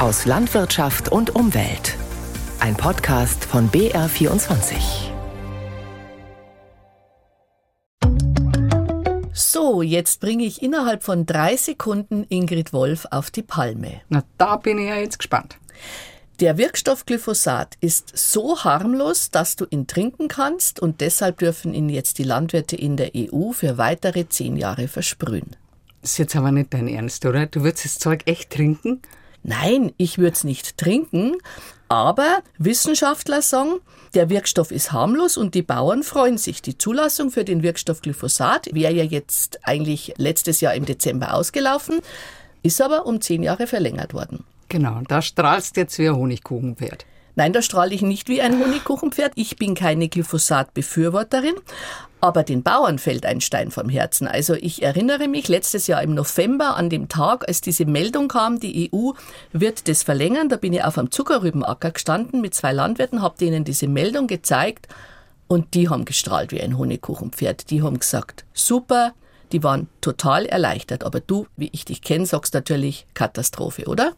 aus Landwirtschaft und Umwelt. Ein Podcast von BR24. So, jetzt bringe ich innerhalb von drei Sekunden Ingrid Wolf auf die Palme. Na, da bin ich ja jetzt gespannt. Der Wirkstoff Glyphosat ist so harmlos, dass du ihn trinken kannst und deshalb dürfen ihn jetzt die Landwirte in der EU für weitere zehn Jahre versprühen. Das ist jetzt aber nicht dein Ernst, oder? Du würdest das Zeug echt trinken? Nein, ich würde es nicht trinken, aber Wissenschaftler sagen, der Wirkstoff ist harmlos und die Bauern freuen sich. Die Zulassung für den Wirkstoff Glyphosat wäre ja jetzt eigentlich letztes Jahr im Dezember ausgelaufen, ist aber um zehn Jahre verlängert worden. Genau, da strahlst jetzt wie ein Honigkuchenpferd. Nein, da strahle ich nicht wie ein Honigkuchenpferd. Ich bin keine Glyphosat-Befürworterin, aber den Bauern fällt ein Stein vom Herzen. Also ich erinnere mich letztes Jahr im November an dem Tag, als diese Meldung kam, die EU wird das verlängern. Da bin ich auf einem Zuckerrübenacker gestanden mit zwei Landwirten, habe denen diese Meldung gezeigt und die haben gestrahlt wie ein Honigkuchenpferd. Die haben gesagt, super, die waren total erleichtert. Aber du, wie ich dich kenne, sagst natürlich Katastrophe, oder?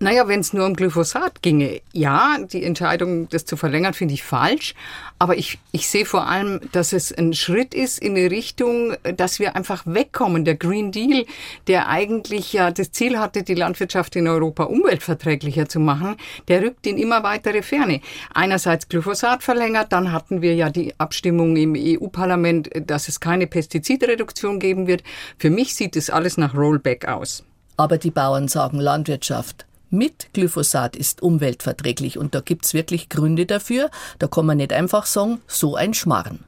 Naja, wenn es nur um Glyphosat ginge, ja, die Entscheidung, das zu verlängern, finde ich falsch. Aber ich, ich sehe vor allem, dass es ein Schritt ist in eine Richtung, dass wir einfach wegkommen. Der Green Deal, der eigentlich ja das Ziel hatte, die Landwirtschaft in Europa umweltverträglicher zu machen, der rückt in immer weitere Ferne. Einerseits Glyphosat verlängert, dann hatten wir ja die Abstimmung im EU-Parlament, dass es keine Pestizidreduktion geben wird. Für mich sieht das alles nach Rollback aus. Aber die Bauern sagen Landwirtschaft mit Glyphosat ist umweltverträglich und da gibt's wirklich Gründe dafür. Da kann man nicht einfach sagen, so ein Schmarren.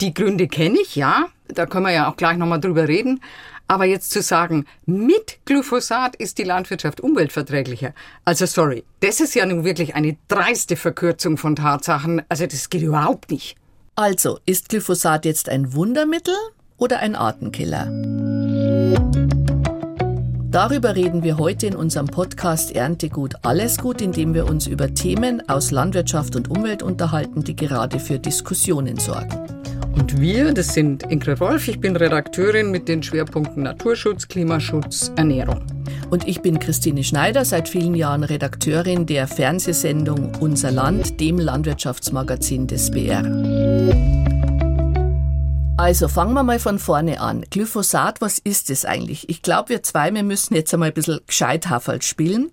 Die Gründe kenne ich, ja. Da können wir ja auch gleich nochmal drüber reden. Aber jetzt zu sagen, mit Glyphosat ist die Landwirtschaft umweltverträglicher. Also sorry, das ist ja nun wirklich eine dreiste Verkürzung von Tatsachen. Also das geht überhaupt nicht. Also, ist Glyphosat jetzt ein Wundermittel oder ein Artenkiller? Darüber reden wir heute in unserem Podcast Erntegut alles gut, indem wir uns über Themen aus Landwirtschaft und Umwelt unterhalten, die gerade für Diskussionen sorgen. Und wir, das sind Ingrid Wolf, ich bin Redakteurin mit den Schwerpunkten Naturschutz, Klimaschutz, Ernährung. Und ich bin Christine Schneider, seit vielen Jahren Redakteurin der Fernsehsendung Unser Land, dem Landwirtschaftsmagazin des BR. Also fangen wir mal von vorne an. Glyphosat, was ist es eigentlich? Ich glaube, wir zwei, wir müssen jetzt einmal ein bisschen gescheithafelt spielen.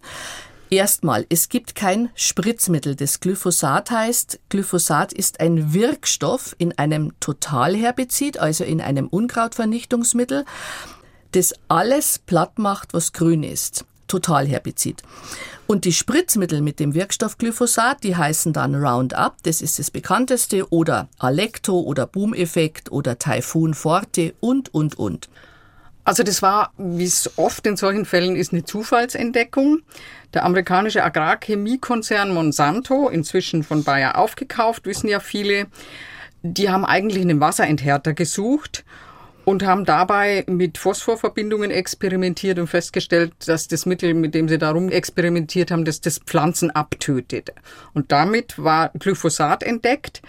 Erstmal, es gibt kein Spritzmittel, das Glyphosat heißt. Glyphosat ist ein Wirkstoff in einem Totalherbizid, also in einem Unkrautvernichtungsmittel, das alles platt macht, was grün ist. Totalherbizid. Und die Spritzmittel mit dem Wirkstoff Glyphosat, die heißen dann Roundup, das ist das bekannteste, oder Alecto oder Boom-Effekt oder Typhoon Forte und, und, und. Also das war, wie es oft in solchen Fällen ist, eine Zufallsentdeckung. Der amerikanische Agrarchemiekonzern Monsanto, inzwischen von Bayer aufgekauft, wissen ja viele, die haben eigentlich einen Wasserenthärter gesucht und haben dabei mit Phosphorverbindungen experimentiert und festgestellt, dass das Mittel, mit dem sie darum experimentiert haben, dass das Pflanzen abtötet. Und damit war Glyphosat entdeckt.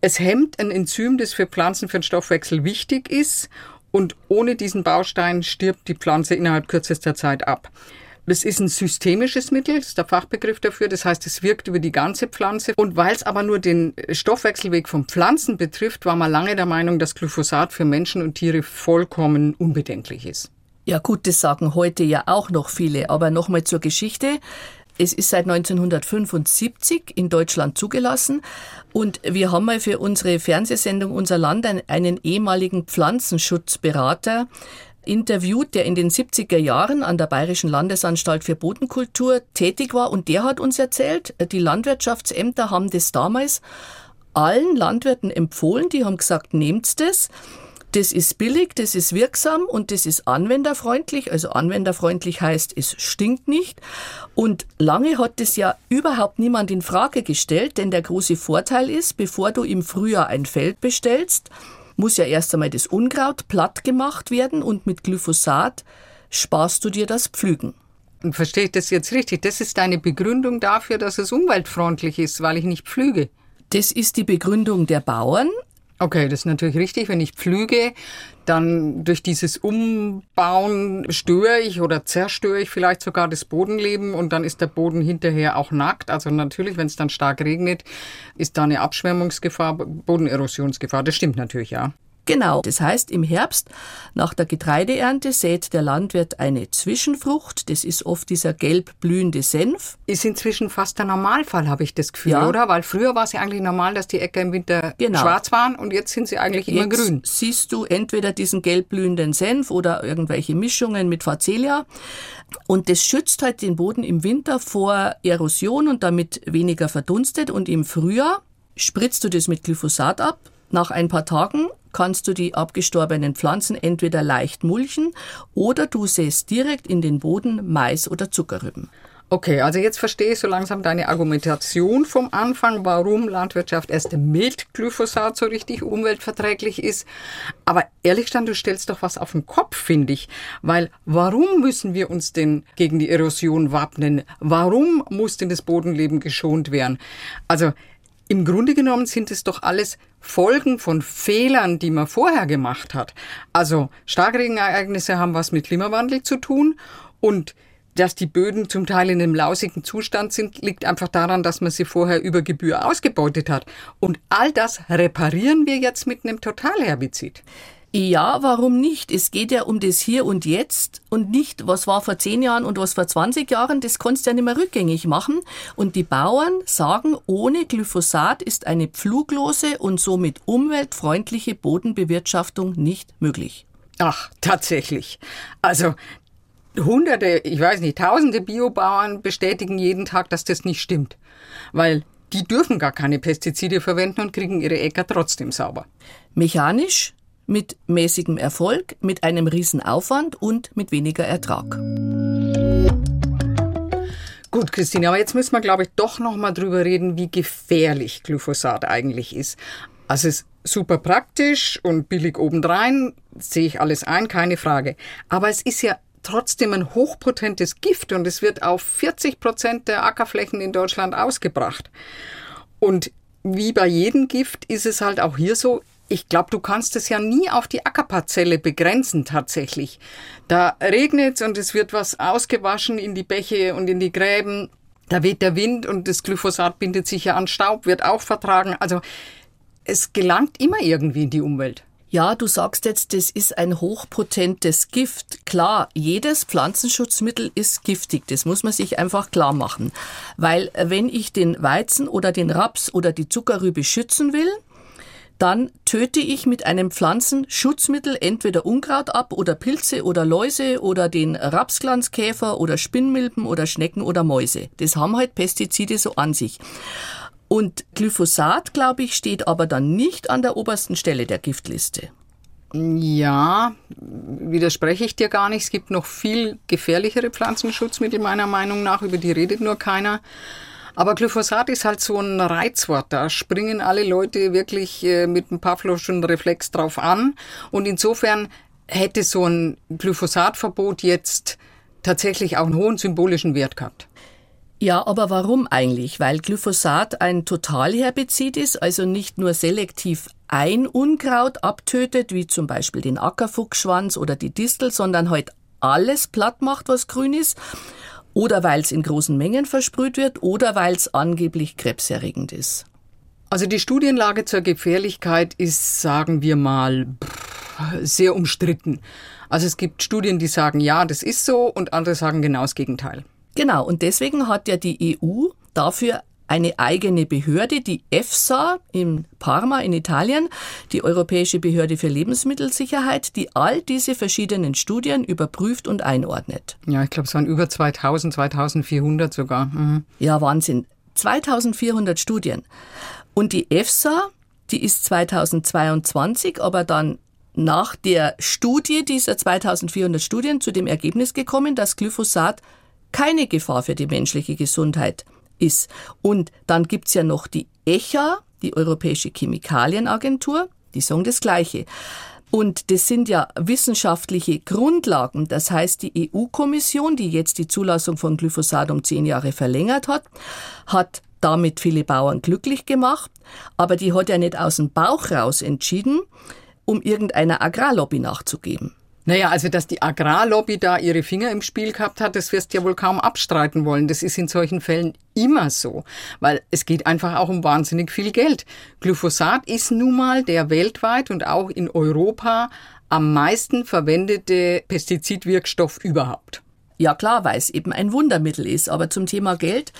Es hemmt ein Enzym, das für Pflanzen für den Stoffwechsel wichtig ist. Und ohne diesen Baustein stirbt die Pflanze innerhalb kürzester Zeit ab. Das ist ein systemisches Mittel, das ist der Fachbegriff dafür. Das heißt, es wirkt über die ganze Pflanze. Und weil es aber nur den Stoffwechselweg von Pflanzen betrifft, war man lange der Meinung, dass Glyphosat für Menschen und Tiere vollkommen unbedenklich ist. Ja gut, das sagen heute ja auch noch viele. Aber nochmal zur Geschichte. Es ist seit 1975 in Deutschland zugelassen und wir haben mal für unsere Fernsehsendung Unser Land einen ehemaligen Pflanzenschutzberater interviewt, der in den 70er Jahren an der Bayerischen Landesanstalt für Bodenkultur tätig war und der hat uns erzählt, die Landwirtschaftsämter haben das damals allen Landwirten empfohlen, die haben gesagt, nehmt das. Das ist billig, das ist wirksam und das ist anwenderfreundlich. Also anwenderfreundlich heißt, es stinkt nicht. Und lange hat das ja überhaupt niemand in Frage gestellt, denn der große Vorteil ist, bevor du im Frühjahr ein Feld bestellst, muss ja erst einmal das Unkraut platt gemacht werden und mit Glyphosat sparst du dir das Pflügen. Verstehe ich das jetzt richtig? Das ist deine Begründung dafür, dass es umweltfreundlich ist, weil ich nicht pflüge. Das ist die Begründung der Bauern. Okay, das ist natürlich richtig. Wenn ich pflüge, dann durch dieses Umbauen störe ich oder zerstöre ich vielleicht sogar das Bodenleben und dann ist der Boden hinterher auch nackt. Also natürlich, wenn es dann stark regnet, ist da eine Abschwemmungsgefahr, Bodenerosionsgefahr. Das stimmt natürlich, ja. Genau. Das heißt, im Herbst nach der Getreideernte sät der Landwirt eine Zwischenfrucht. Das ist oft dieser gelb blühende Senf. Ist inzwischen fast der Normalfall, habe ich das Gefühl, Ja. oder? Weil früher war es ja eigentlich normal, dass die Äcker im Winter Genau. schwarz waren und jetzt sind sie eigentlich immer Jetzt grün. siehst du entweder diesen gelb blühenden Senf oder irgendwelche Mischungen mit Facelia. Und das schützt halt den Boden im Winter vor Erosion und damit weniger verdunstet. Und im Frühjahr spritzt du das mit Glyphosat ab. Nach ein paar Tagen kannst du die abgestorbenen Pflanzen entweder leicht mulchen oder du säst direkt in den Boden Mais oder Zuckerrüben. Okay, also jetzt verstehe ich so langsam deine Argumentation vom Anfang, warum Landwirtschaft erst mit Glyphosat so richtig umweltverträglich ist. Aber ehrlich gesagt, du stellst doch was auf den Kopf, finde ich. Weil warum müssen wir uns denn gegen die Erosion wappnen? Warum muss denn das Bodenleben geschont werden? Also im Grunde genommen sind es doch alles Folgen von Fehlern, die man vorher gemacht hat. Also Starkregenereignisse haben was mit Klimawandel zu tun und dass die Böden zum Teil in einem lausigen Zustand sind, liegt einfach daran, dass man sie vorher über Gebühr ausgebeutet hat. Und all das reparieren wir jetzt mit einem Totalherbizid. Ja, warum nicht? Es geht ja um das Hier und Jetzt und nicht, was war vor zehn Jahren und was vor 20 Jahren. Das kannst du ja nicht mehr rückgängig machen. Und die Bauern sagen, ohne Glyphosat ist eine pfluglose und somit umweltfreundliche Bodenbewirtschaftung nicht möglich. Ach, tatsächlich. Also hunderte, ich weiß nicht, tausende Biobauern bestätigen jeden Tag, dass das nicht stimmt. Weil die dürfen gar keine Pestizide verwenden und kriegen ihre Äcker trotzdem sauber. Mechanisch, mit mäßigem Erfolg, mit einem riesen Aufwand und mit weniger Ertrag. Gut, Christine, aber jetzt müssen wir, glaube ich, doch noch mal drüber reden, wie gefährlich Glyphosat eigentlich ist. Also es ist super praktisch und billig obendrein, sehe ich alles ein, keine Frage. Aber es ist ja trotzdem ein hochpotentes Gift und es wird auf 40 Prozent der Ackerflächen in Deutschland ausgebracht. Und wie bei jedem Gift ist es halt auch hier so, ich glaube, du kannst es ja nie auf die Ackerparzelle begrenzen tatsächlich. Da regnet und es wird was ausgewaschen in die Bäche und in die Gräben. Da weht der Wind und das Glyphosat bindet sich ja an Staub, wird auch vertragen. Also es gelangt immer irgendwie in die Umwelt. Ja, du sagst jetzt, das ist ein hochpotentes Gift. Klar, jedes Pflanzenschutzmittel ist giftig. Das muss man sich einfach klar machen. Weil wenn ich den Weizen oder den Raps oder die Zuckerrübe schützen will, dann töte ich mit einem Pflanzenschutzmittel entweder Unkraut ab oder Pilze oder Läuse oder den Rapsglanzkäfer oder Spinnmilben oder Schnecken oder Mäuse. Das haben halt Pestizide so an sich. Und Glyphosat, glaube ich, steht aber dann nicht an der obersten Stelle der Giftliste. Ja, widerspreche ich dir gar nicht. Es gibt noch viel gefährlichere Pflanzenschutzmittel meiner Meinung nach, über die redet nur keiner. Aber Glyphosat ist halt so ein Reizwort. Da springen alle Leute wirklich äh, mit einem Pavlovschen Reflex drauf an. Und insofern hätte so ein Glyphosatverbot jetzt tatsächlich auch einen hohen symbolischen Wert gehabt. Ja, aber warum eigentlich? Weil Glyphosat ein Totalherbizid ist, also nicht nur selektiv ein Unkraut abtötet, wie zum Beispiel den Ackerfuchsschwanz oder die Distel, sondern halt alles platt macht, was grün ist. Oder weil es in großen Mengen versprüht wird oder weil es angeblich krebserregend ist. Also die Studienlage zur Gefährlichkeit ist, sagen wir mal, sehr umstritten. Also es gibt Studien, die sagen, ja, das ist so und andere sagen genau das Gegenteil. Genau, und deswegen hat ja die EU dafür eine eigene Behörde, die EFSA in Parma in Italien, die Europäische Behörde für Lebensmittelsicherheit, die all diese verschiedenen Studien überprüft und einordnet. Ja, ich glaube, es waren über 2000, 2400 sogar. Mhm. Ja, Wahnsinn. 2400 Studien. Und die EFSA, die ist 2022, aber dann nach der Studie dieser 2400 Studien zu dem Ergebnis gekommen, dass Glyphosat keine Gefahr für die menschliche Gesundheit ist. Und dann gibt's ja noch die ECHA, die Europäische Chemikalienagentur, die sagen das Gleiche. Und das sind ja wissenschaftliche Grundlagen. Das heißt, die EU-Kommission, die jetzt die Zulassung von Glyphosat um zehn Jahre verlängert hat, hat damit viele Bauern glücklich gemacht, aber die hat ja nicht aus dem Bauch raus entschieden, um irgendeiner Agrarlobby nachzugeben. Naja, also dass die Agrarlobby da ihre Finger im Spiel gehabt hat, das wirst du ja wohl kaum abstreiten wollen. Das ist in solchen Fällen immer so, weil es geht einfach auch um wahnsinnig viel Geld. Glyphosat ist nun mal der weltweit und auch in Europa am meisten verwendete Pestizidwirkstoff überhaupt. Ja klar, weil es eben ein Wundermittel ist, aber zum Thema Geld,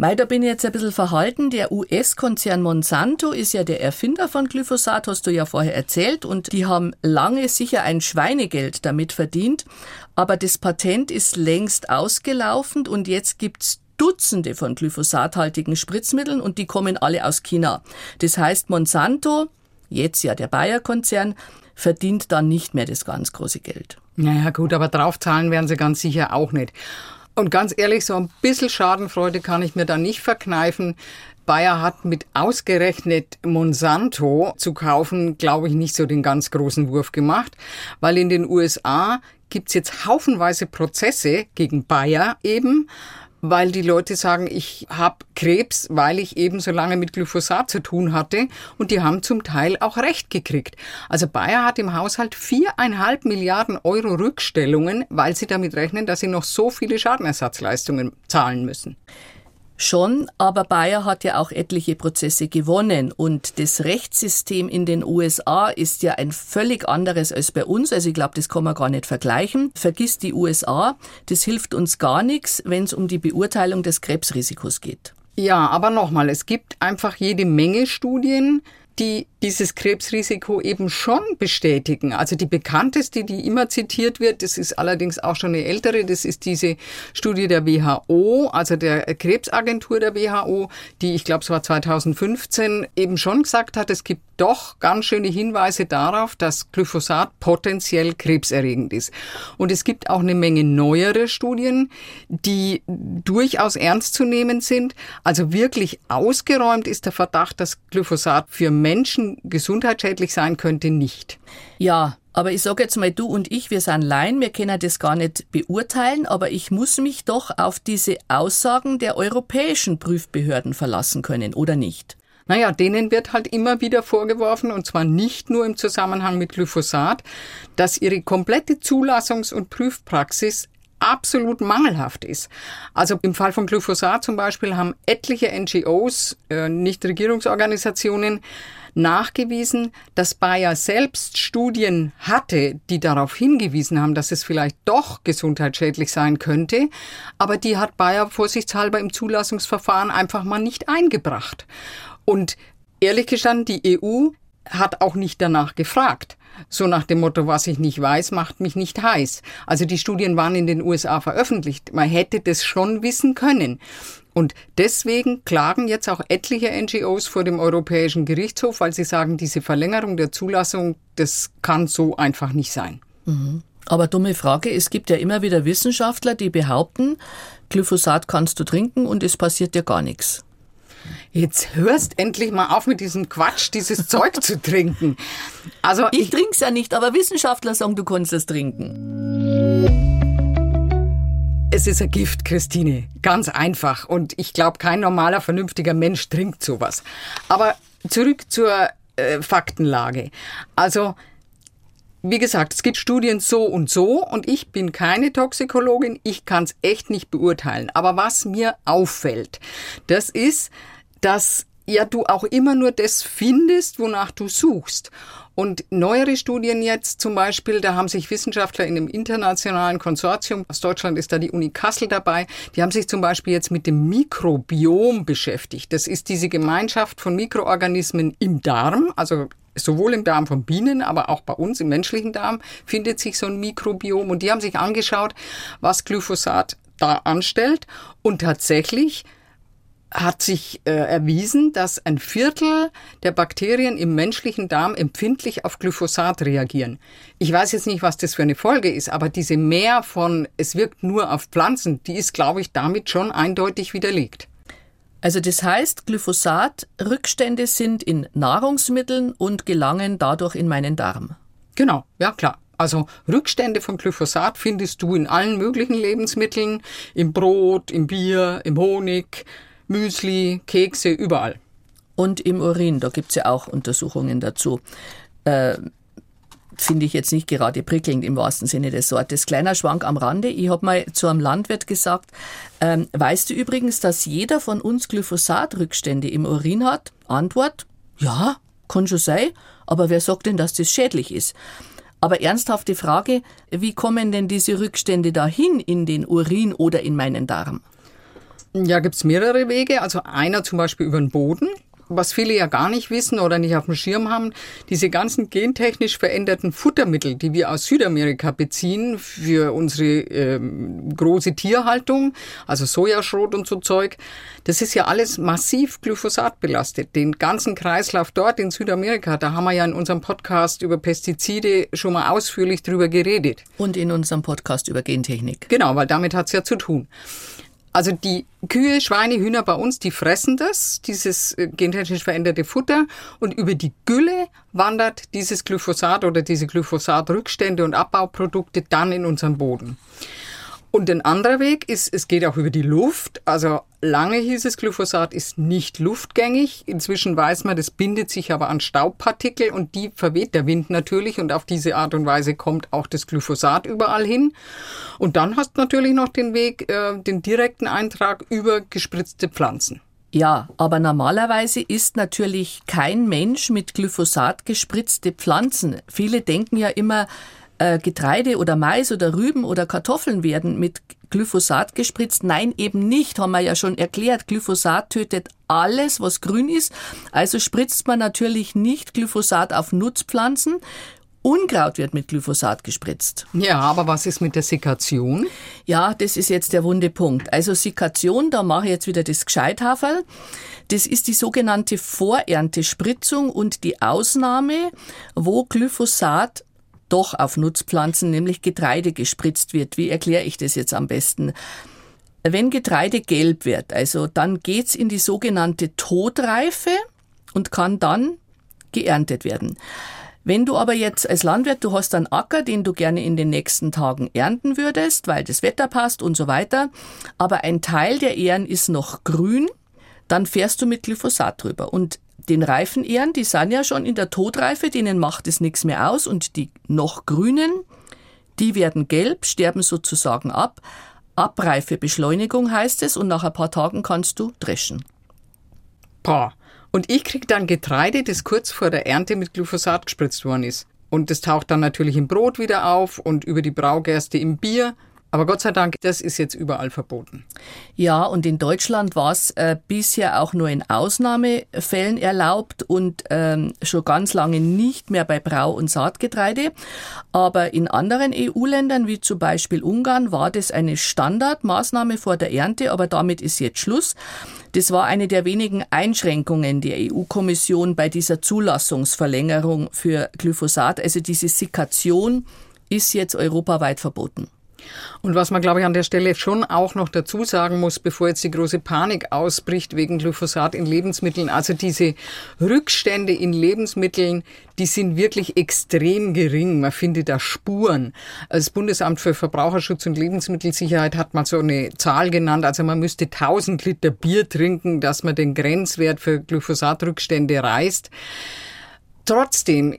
Mei, da bin ich jetzt ein bisschen verhalten. Der US-Konzern Monsanto ist ja der Erfinder von Glyphosat, hast du ja vorher erzählt, und die haben lange sicher ein Schweinegeld damit verdient. Aber das Patent ist längst ausgelaufen und jetzt gibt's Dutzende von glyphosathaltigen Spritzmitteln und die kommen alle aus China. Das heißt, Monsanto, jetzt ja der Bayer-Konzern, verdient dann nicht mehr das ganz große Geld. Naja gut, aber draufzahlen werden sie ganz sicher auch nicht. Und ganz ehrlich, so ein bisschen Schadenfreude kann ich mir da nicht verkneifen. Bayer hat mit ausgerechnet Monsanto zu kaufen, glaube ich, nicht so den ganz großen Wurf gemacht, weil in den USA gibt's jetzt haufenweise Prozesse gegen Bayer eben, weil die Leute sagen, ich habe Krebs, weil ich eben so lange mit Glyphosat zu tun hatte und die haben zum Teil auch recht gekriegt. Also Bayer hat im Haushalt viereinhalb Milliarden Euro Rückstellungen, weil sie damit rechnen, dass sie noch so viele Schadenersatzleistungen zahlen müssen. Schon, aber Bayer hat ja auch etliche Prozesse gewonnen und das Rechtssystem in den USA ist ja ein völlig anderes als bei uns. Also ich glaube, das kann man gar nicht vergleichen. Vergiss die USA, das hilft uns gar nichts, wenn es um die Beurteilung des Krebsrisikos geht. Ja, aber nochmal, es gibt einfach jede Menge Studien, die dieses Krebsrisiko eben schon bestätigen. Also die bekannteste, die immer zitiert wird, das ist allerdings auch schon eine ältere, das ist diese Studie der WHO, also der Krebsagentur der WHO, die ich glaube es war 2015 eben schon gesagt hat, es gibt doch ganz schöne Hinweise darauf, dass Glyphosat potenziell krebserregend ist. Und es gibt auch eine Menge neuere Studien, die durchaus ernst zu nehmen sind. Also wirklich ausgeräumt ist der Verdacht, dass Glyphosat für Menschen gesundheitsschädlich sein könnte, nicht. Ja, aber ich sage jetzt mal, du und ich, wir sind Laien, wir können das gar nicht beurteilen, aber ich muss mich doch auf diese Aussagen der europäischen Prüfbehörden verlassen können, oder nicht? Naja, denen wird halt immer wieder vorgeworfen, und zwar nicht nur im Zusammenhang mit Glyphosat, dass ihre komplette Zulassungs- und Prüfpraxis absolut mangelhaft ist. Also im Fall von Glyphosat zum Beispiel haben etliche NGOs, äh, Nichtregierungsorganisationen, nachgewiesen, dass Bayer selbst Studien hatte, die darauf hingewiesen haben, dass es vielleicht doch gesundheitsschädlich sein könnte, aber die hat Bayer vorsichtshalber im Zulassungsverfahren einfach mal nicht eingebracht. Und ehrlich gestanden, die EU hat auch nicht danach gefragt. So nach dem Motto, was ich nicht weiß, macht mich nicht heiß. Also die Studien waren in den USA veröffentlicht. Man hätte das schon wissen können. Und deswegen klagen jetzt auch etliche NGOs vor dem Europäischen Gerichtshof, weil sie sagen, diese Verlängerung der Zulassung, das kann so einfach nicht sein. Mhm. Aber dumme Frage, es gibt ja immer wieder Wissenschaftler, die behaupten, Glyphosat kannst du trinken und es passiert dir gar nichts. Jetzt hörst endlich mal auf mit diesem Quatsch, dieses Zeug zu trinken. Also ich, ich trink's ja nicht, aber Wissenschaftler sagen, du kannst es trinken. Es ist ein Gift, Christine. Ganz einfach. Und ich glaube, kein normaler, vernünftiger Mensch trinkt sowas. Aber zurück zur äh, Faktenlage. Also, wie gesagt, es gibt Studien so und so und ich bin keine Toxikologin, ich kann es echt nicht beurteilen. Aber was mir auffällt, das ist, dass ja du auch immer nur das findest, wonach du suchst. Und neuere Studien jetzt zum Beispiel, da haben sich Wissenschaftler in einem internationalen Konsortium, aus Deutschland ist da die Uni Kassel dabei, die haben sich zum Beispiel jetzt mit dem Mikrobiom beschäftigt. Das ist diese Gemeinschaft von Mikroorganismen im Darm, also sowohl im Darm von Bienen, aber auch bei uns im menschlichen Darm findet sich so ein Mikrobiom. Und die haben sich angeschaut, was Glyphosat da anstellt. Und tatsächlich hat sich äh, erwiesen, dass ein Viertel der Bakterien im menschlichen Darm empfindlich auf Glyphosat reagieren. Ich weiß jetzt nicht, was das für eine Folge ist, aber diese Mehr von es wirkt nur auf Pflanzen, die ist, glaube ich, damit schon eindeutig widerlegt. Also das heißt, Glyphosat-Rückstände sind in Nahrungsmitteln und gelangen dadurch in meinen Darm. Genau, ja klar. Also Rückstände von Glyphosat findest du in allen möglichen Lebensmitteln, im Brot, im Bier, im Honig, Müsli, Kekse, überall. Und im Urin, da gibt's ja auch Untersuchungen dazu. Äh, Finde ich jetzt nicht gerade prickelnd im wahrsten Sinne des Wortes. Kleiner Schwank am Rande. Ich habe mal zu einem Landwirt gesagt, ähm, weißt du übrigens, dass jeder von uns Glyphosatrückstände im Urin hat? Antwort, ja, kann schon sein, aber wer sagt denn, dass das schädlich ist? Aber ernsthafte Frage, wie kommen denn diese Rückstände dahin in den Urin oder in meinen Darm? Ja, gibt's mehrere Wege. Also einer zum Beispiel über den Boden was viele ja gar nicht wissen oder nicht auf dem Schirm haben, diese ganzen gentechnisch veränderten Futtermittel, die wir aus Südamerika beziehen für unsere ähm, große Tierhaltung, also Sojaschrot und so Zeug, das ist ja alles massiv Glyphosat belastet. Den ganzen Kreislauf dort in Südamerika, da haben wir ja in unserem Podcast über Pestizide schon mal ausführlich drüber geredet. Und in unserem Podcast über Gentechnik. Genau, weil damit hat's ja zu tun. Also die Kühe, Schweine, Hühner bei uns, die fressen das, dieses äh, gentechnisch veränderte Futter und über die Gülle wandert dieses Glyphosat oder diese Glyphosat-Rückstände und Abbauprodukte dann in unseren Boden. Und ein anderer Weg ist, es geht auch über die Luft. Also lange hieß es, Glyphosat ist nicht luftgängig. Inzwischen weiß man, das bindet sich aber an Staubpartikel und die verweht der Wind natürlich und auf diese Art und Weise kommt auch das Glyphosat überall hin. Und dann hast du natürlich noch den Weg, äh, den direkten Eintrag über gespritzte Pflanzen. Ja, aber normalerweise isst natürlich kein Mensch mit Glyphosat gespritzte Pflanzen. Viele denken ja immer, äh, Getreide oder Mais oder Rüben oder Kartoffeln werden mit Glyphosat gespritzt. Nein, eben nicht, haben wir ja schon erklärt. Glyphosat tötet alles, was grün ist. Also spritzt man natürlich nicht Glyphosat auf Nutzpflanzen. Unkraut wird mit Glyphosat gespritzt. Ja, aber was ist mit der Sikation? Ja, das ist jetzt der wunde Punkt. Also Sikation, da mache ich jetzt wieder das Gescheithaferl. Das ist die sogenannte Voreerntespritzung und die Ausnahme, wo Glyphosat doch auf Nutzpflanzen, nämlich Getreide gespritzt wird. Wie erkläre ich das jetzt am besten? Wenn Getreide gelb wird, also dann geht's in die sogenannte Todreife und kann dann geerntet werden. Wenn du aber jetzt als Landwirt, du hast einen Acker, den du gerne in den nächsten Tagen ernten würdest, weil das Wetter passt und so weiter, aber ein Teil der Ähren ist noch grün, dann fährst du mit Glyphosat drüber. Und den Reifenähren, die sind ja schon in der Todreife, denen macht es nichts mehr aus und die noch grünen, die werden gelb, sterben sozusagen ab. Abreifebeschleunigung heißt es und nach ein paar Tagen kannst du dreschen. Boah. Und ich krieg dann Getreide, das kurz vor der Ernte mit Glyphosat gespritzt worden ist. Und das taucht dann natürlich im Brot wieder auf und über die Braugerste im Bier. Aber Gott sei Dank, das ist jetzt überall verboten. Ja, und in Deutschland war es äh, bisher auch nur in Ausnahmefällen erlaubt und ähm, schon ganz lange nicht mehr bei Brau- und Saatgetreide. Aber in anderen EU-Ländern, wie zum Beispiel Ungarn, war das eine Standardmaßnahme vor der Ernte, aber damit ist jetzt Schluss. Das war eine der wenigen Einschränkungen der EU-Kommission bei dieser Zulassungsverlängerung für Glyphosat. Also diese Sikation ist jetzt europaweit verboten. Und was man, glaube ich, an der Stelle schon auch noch dazu sagen muss, bevor jetzt die große Panik ausbricht wegen Glyphosat in Lebensmitteln, also diese Rückstände in Lebensmitteln, die sind wirklich extrem gering. Man findet da Spuren. Das Bundesamt für Verbraucherschutz und Lebensmittelsicherheit hat mal so eine Zahl genannt. Also man müsste 1000 Liter Bier trinken, dass man den Grenzwert für Glyphosatrückstände reißt. Trotzdem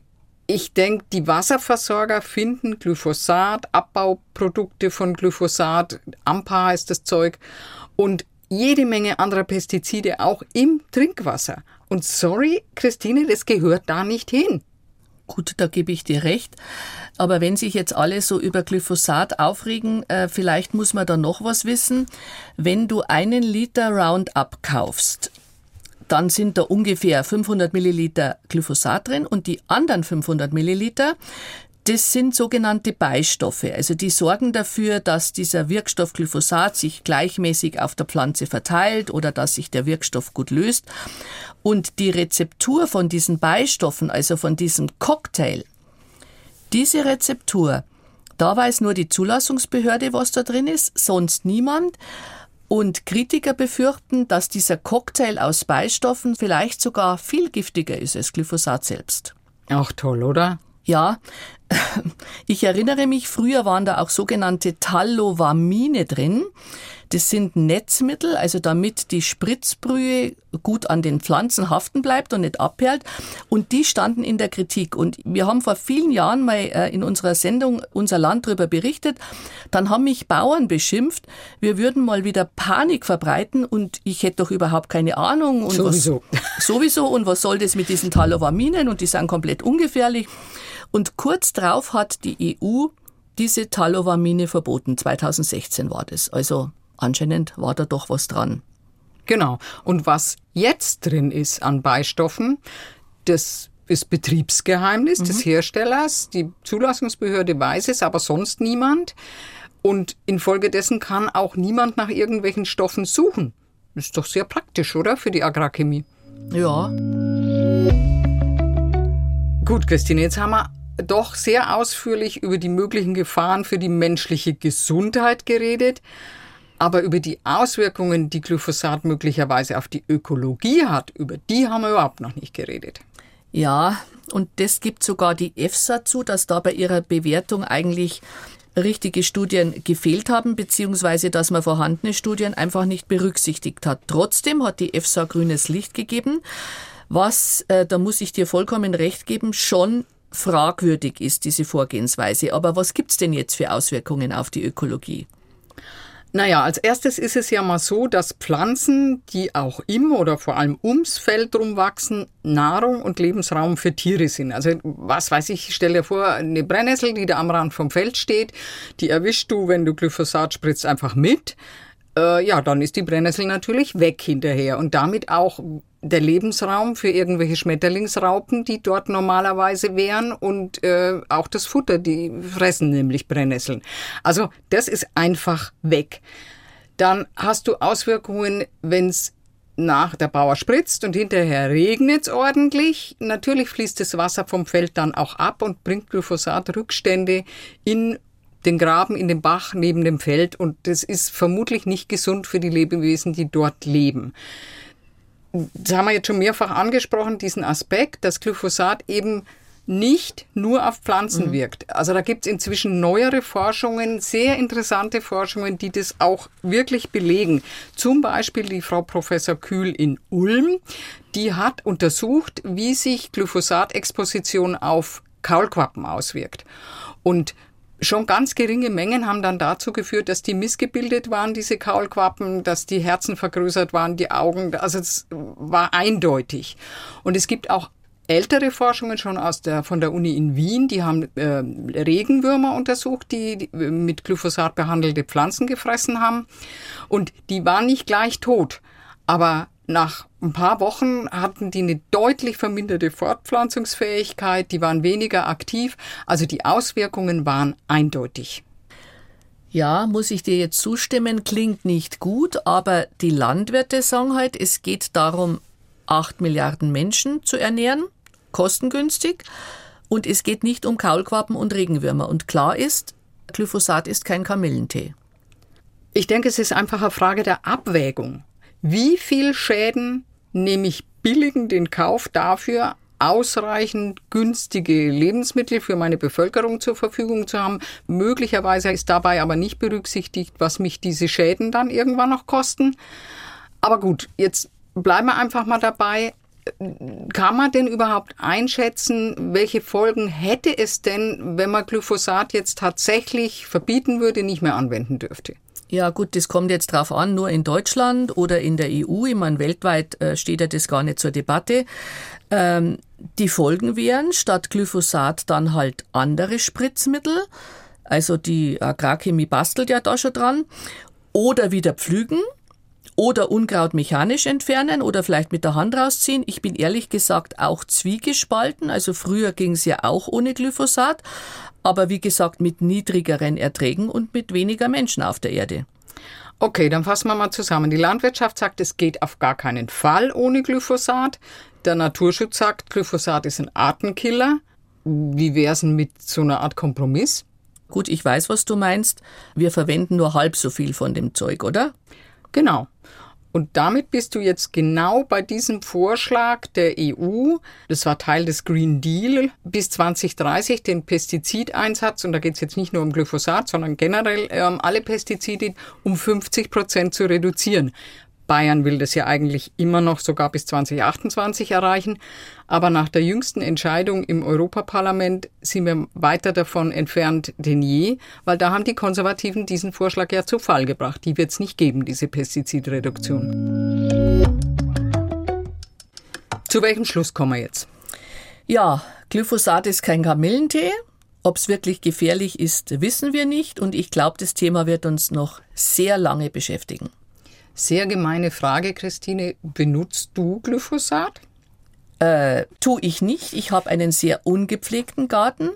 ich denke, die Wasserversorger finden Glyphosat, Abbauprodukte von Glyphosat, Ampa heißt das Zeug und jede Menge anderer Pestizide auch im Trinkwasser. Und sorry, Christine, das gehört da nicht hin. Gut, da gebe ich dir recht. Aber wenn sich jetzt alle so über Glyphosat aufregen, äh, vielleicht muss man da noch was wissen. Wenn du einen Liter Roundup kaufst, dann sind da ungefähr 500 Milliliter Glyphosat drin und die anderen 500 Milliliter, das sind sogenannte Beistoffe. Also die sorgen dafür, dass dieser Wirkstoff Glyphosat sich gleichmäßig auf der Pflanze verteilt oder dass sich der Wirkstoff gut löst. Und die Rezeptur von diesen Beistoffen, also von diesem Cocktail, diese Rezeptur, da weiß nur die Zulassungsbehörde, was da drin ist, sonst niemand. Und Kritiker befürchten, dass dieser Cocktail aus Beistoffen vielleicht sogar viel giftiger ist als Glyphosat selbst. Auch toll, oder? Ja, ich erinnere mich, früher waren da auch sogenannte Tallovamine drin. Das sind Netzmittel, also damit die Spritzbrühe gut an den Pflanzen haften bleibt und nicht abperlt. Und die standen in der Kritik. Und wir haben vor vielen Jahren mal äh, in unserer Sendung Unser Land darüber berichtet. Dann haben mich Bauern beschimpft, wir würden mal wieder Panik verbreiten und ich hätte doch überhaupt keine Ahnung. Und sowieso. Was, sowieso. Und was soll das mit diesen Talovaminen? Und die sind komplett ungefährlich. Und kurz darauf hat die EU diese Talovamine verboten. 2016 war das. Also anscheinend war da doch was dran. Genau. Und was jetzt drin ist an Beistoffen, das ist Betriebsgeheimnis mhm. des Herstellers. Die Zulassungsbehörde weiß es, aber sonst niemand. Und infolgedessen kann auch niemand nach irgendwelchen Stoffen suchen. Ist doch sehr praktisch, oder? Für die Agrarchemie. Ja. Gut, Christine, jetzt haben wir doch sehr ausführlich über die möglichen Gefahren für die menschliche Gesundheit geredet. Aber über die Auswirkungen, die Glyphosat möglicherweise auf die Ökologie hat, über die haben wir überhaupt noch nicht geredet. Ja, und das gibt sogar die EFSA zu, dass da bei ihrer Bewertung eigentlich richtige Studien gefehlt haben, beziehungsweise dass man vorhandene Studien einfach nicht berücksichtigt hat. Trotzdem hat die EFSA grünes Licht gegeben, was, äh, da muss ich dir vollkommen recht geben, schon fragwürdig ist, diese Vorgehensweise. Aber was gibt's denn jetzt für Auswirkungen auf die Ökologie? Naja, als erstes ist es ja mal so, dass Pflanzen, die auch im oder vor allem ums Feld drum wachsen, Nahrung und Lebensraum für Tiere sind. Also was weiß ich, stell dir vor, eine Brennnessel, die da am Rand vom Feld steht, die erwischst du, wenn du Glyphosat spritzt, einfach mit äh, ja, dann ist die Brennnessel natürlich weg hinterher und damit auch der Lebensraum für irgendwelche Schmetterlingsraupen, die dort normalerweise wären und äh, auch das Futter, die fressen nämlich Brennnesseln. Also das ist einfach weg. Dann hast du Auswirkungen, wenn es nach der Bauer spritzt und hinterher regnet es ordentlich. Natürlich fließt das Wasser vom Feld dann auch ab und bringt Glyphosat-Rückstände in den Graben in den Bach neben dem Feld und das ist vermutlich nicht gesund für die Lebewesen, die dort leben. Das haben wir jetzt schon mehrfach angesprochen, diesen Aspekt, dass Glyphosat eben nicht nur auf Pflanzen mhm. wirkt. Also da gibt es inzwischen neuere Forschungen, sehr interessante Forschungen, die das auch wirklich belegen. Zum Beispiel die Frau Professor Kühl in Ulm, die hat untersucht, wie sich Glyphosatexposition auf Kaulquappen auswirkt. Und Schon ganz geringe Mengen haben dann dazu geführt, dass die missgebildet waren, diese Kaulquappen, dass die Herzen vergrößert waren, die Augen. Also es war eindeutig. Und es gibt auch ältere Forschungen schon aus der, von der Uni in Wien, die haben äh, Regenwürmer untersucht, die, die mit Glyphosat behandelte Pflanzen gefressen haben. Und die waren nicht gleich tot. Aber nach ein paar Wochen hatten die eine deutlich verminderte Fortpflanzungsfähigkeit, die waren weniger aktiv, also die Auswirkungen waren eindeutig. Ja, muss ich dir jetzt zustimmen, klingt nicht gut, aber die Landwirte sagen halt, es geht darum, acht Milliarden Menschen zu ernähren, kostengünstig, und es geht nicht um Kaulquappen und Regenwürmer. Und klar ist, Glyphosat ist kein Kamillentee. Ich denke, es ist einfach eine Frage der Abwägung. Wie viel Schäden nehme ich billigen den Kauf dafür, ausreichend günstige Lebensmittel für meine Bevölkerung zur Verfügung zu haben. Möglicherweise ist dabei aber nicht berücksichtigt, was mich diese Schäden dann irgendwann noch kosten. Aber gut, jetzt bleiben wir einfach mal dabei. Kann man denn überhaupt einschätzen, welche Folgen hätte es denn, wenn man Glyphosat jetzt tatsächlich verbieten würde, nicht mehr anwenden dürfte? Ja gut, das kommt jetzt drauf an, nur in Deutschland oder in der EU. Ich meine, weltweit äh, steht ja das gar nicht zur Debatte. Ähm, die Folgen wären statt Glyphosat dann halt andere Spritzmittel. Also die Agrarchemie bastelt ja da schon dran. Oder wieder pflügen oder Unkraut mechanisch entfernen oder vielleicht mit der Hand rausziehen. Ich bin ehrlich gesagt auch zwiegespalten. Also früher ging es ja auch ohne Glyphosat aber wie gesagt mit niedrigeren Erträgen und mit weniger Menschen auf der Erde. Okay, dann fassen wir mal zusammen. Die Landwirtschaft sagt, es geht auf gar keinen Fall ohne Glyphosat. Der Naturschutz sagt, Glyphosat ist ein Artenkiller. Wie wäre es denn mit so einer Art Kompromiss? Gut, ich weiß, was du meinst. Wir verwenden nur halb so viel von dem Zeug, oder? Genau. Und damit bist du jetzt genau bei diesem Vorschlag der EU, das war Teil des Green Deal, bis 2030 den Pestizideinsatz, und da geht es jetzt nicht nur um Glyphosat, sondern generell ähm, alle Pestizide, um 50 Prozent zu reduzieren. Bayern will das ja eigentlich immer noch sogar bis 2028 erreichen. Aber nach der jüngsten Entscheidung im Europaparlament sind wir weiter davon entfernt denn je, weil da haben die Konservativen diesen Vorschlag ja zu Fall gebracht. Die wird es nicht geben, diese Pestizidreduktion. Zu welchem Schluss kommen wir jetzt? Ja, Glyphosat ist kein Kamillentee. Ob es wirklich gefährlich ist, wissen wir nicht. Und ich glaube, das Thema wird uns noch sehr lange beschäftigen. Sehr gemeine Frage, Christine. Benutzt du Glyphosat? Äh, tu ich nicht. Ich habe einen sehr ungepflegten Garten,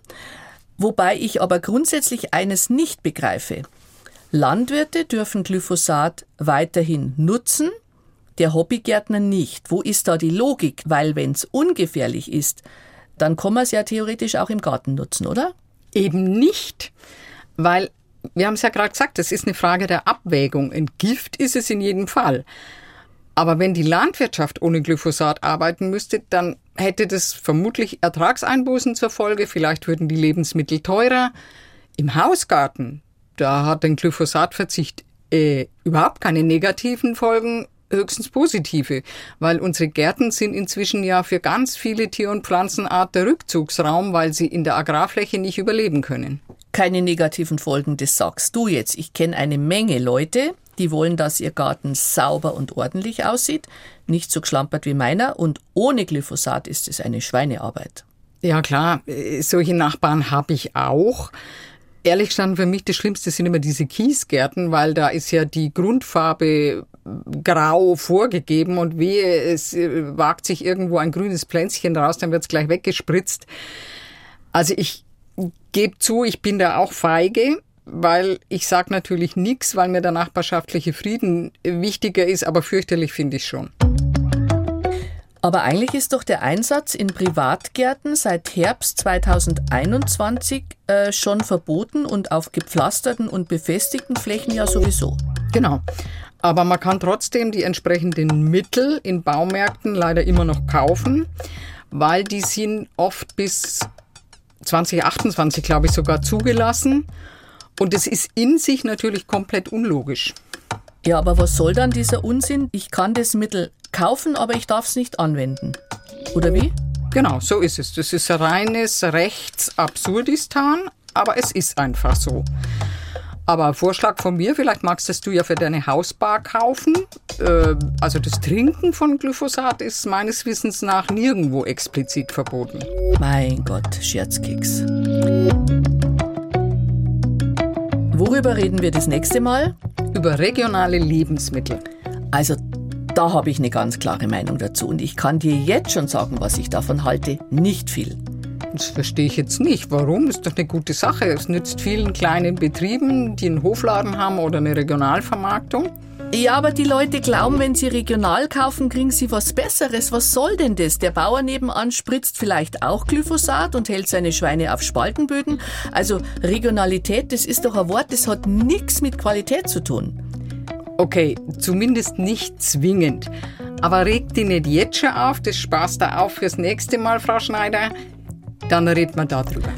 wobei ich aber grundsätzlich eines nicht begreife. Landwirte dürfen Glyphosat weiterhin nutzen, der Hobbygärtner nicht. Wo ist da die Logik? Weil wenn es ungefährlich ist, dann kann man es ja theoretisch auch im Garten nutzen, oder? Eben nicht, weil wir haben es ja gerade gesagt, das ist eine Frage der Abwägung. Ein Gift ist es in jedem Fall. Aber wenn die Landwirtschaft ohne Glyphosat arbeiten müsste, dann hätte das vermutlich Ertragseinbußen zur Folge. Vielleicht würden die Lebensmittel teurer. Im Hausgarten, da hat ein Glyphosatverzicht äh, überhaupt keine negativen Folgen, höchstens positive, weil unsere Gärten sind inzwischen ja für ganz viele Tier- und Pflanzenarten der Rückzugsraum, weil sie in der Agrarfläche nicht überleben können keine negativen Folgen, das sagst du jetzt. Ich kenne eine Menge Leute, die wollen, dass ihr Garten sauber und ordentlich aussieht, nicht so geschlampert wie meiner und ohne Glyphosat ist es eine Schweinearbeit. Ja klar, äh, solche Nachbarn habe ich auch. Ehrlich gesagt, für mich das Schlimmste sind immer diese Kiesgärten, weil da ist ja die Grundfarbe grau vorgegeben und wehe, es äh, wagt sich irgendwo ein grünes Pflänzchen raus, dann wird es gleich weggespritzt. Also ich gebe zu, ich bin da auch feige, weil ich sage natürlich nichts, weil mir der nachbarschaftliche Frieden wichtiger ist, aber fürchterlich finde ich schon. Aber eigentlich ist doch der Einsatz in Privatgärten seit Herbst 2021 äh, schon verboten und auf gepflasterten und befestigten Flächen ja sowieso. Genau. Aber man kann trotzdem die entsprechenden Mittel in Baumärkten leider immer noch kaufen, weil die sind oft bis 2028, glaube ich, sogar zugelassen. Und es ist in sich natürlich komplett unlogisch. Ja, aber was soll dann dieser Unsinn? Ich kann das Mittel kaufen, aber ich darf es nicht anwenden. Oder wie? Genau, so ist es. Das ist reines Rechtsabsurdistan, aber es ist einfach so. Aber ein Vorschlag von mir, vielleicht magst du ja für deine Hausbar kaufen. Äh, also das Trinken von Glyphosat ist meines Wissens nach nirgendwo explizit verboten. Mein Gott, Scherzkeks. Worüber reden wir das nächste Mal? Über regionale Lebensmittel. Also da habe ich eine ganz klare Meinung dazu und ich kann dir jetzt schon sagen, was ich davon halte. Nicht viel. Das verstehe ich jetzt nicht. Warum? Das ist doch eine gute Sache. Es nützt vielen kleinen Betrieben, die einen Hofladen haben oder eine Regionalvermarktung. Ja, aber die Leute glauben, wenn sie regional kaufen, kriegen sie was Besseres. Was soll denn das? Der Bauer nebenan spritzt vielleicht auch Glyphosat und hält seine Schweine auf Spaltenböden. Also Regionalität, das ist doch ein Wort, das hat nichts mit Qualität zu tun. Okay, zumindest nicht zwingend. Aber regt die nicht jetzt schon auf, das spaßt da auf fürs nächste Mal, Frau Schneider. Dann reden wir darüber.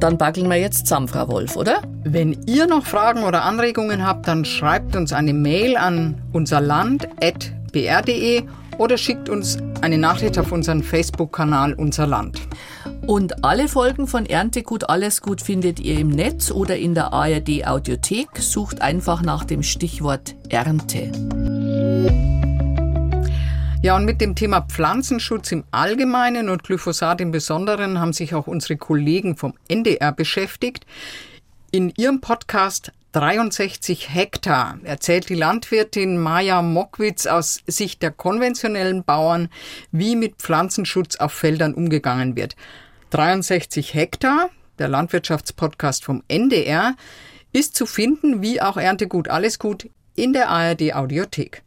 Dann backeln wir jetzt zusammen, Frau Wolf, oder? Wenn ihr noch Fragen oder Anregungen habt, dann schreibt uns eine Mail an unserland.br.de oder schickt uns eine Nachricht auf unseren Facebook-Kanal Unser Land. Und alle Folgen von Erntegut Alles Gut findet ihr im Netz oder in der ARD Audiothek. Sucht einfach nach dem Stichwort Ernte. Ja, und mit dem Thema Pflanzenschutz im Allgemeinen und Glyphosat im Besonderen haben sich auch unsere Kollegen vom NDR beschäftigt. In ihrem Podcast 63 Hektar erzählt die Landwirtin Maja Mockwitz aus Sicht der konventionellen Bauern, wie mit Pflanzenschutz auf Feldern umgegangen wird. 63 Hektar, der Landwirtschaftspodcast vom NDR, ist zu finden, wie auch Erntegut alles gut, in der ARD Audiothek.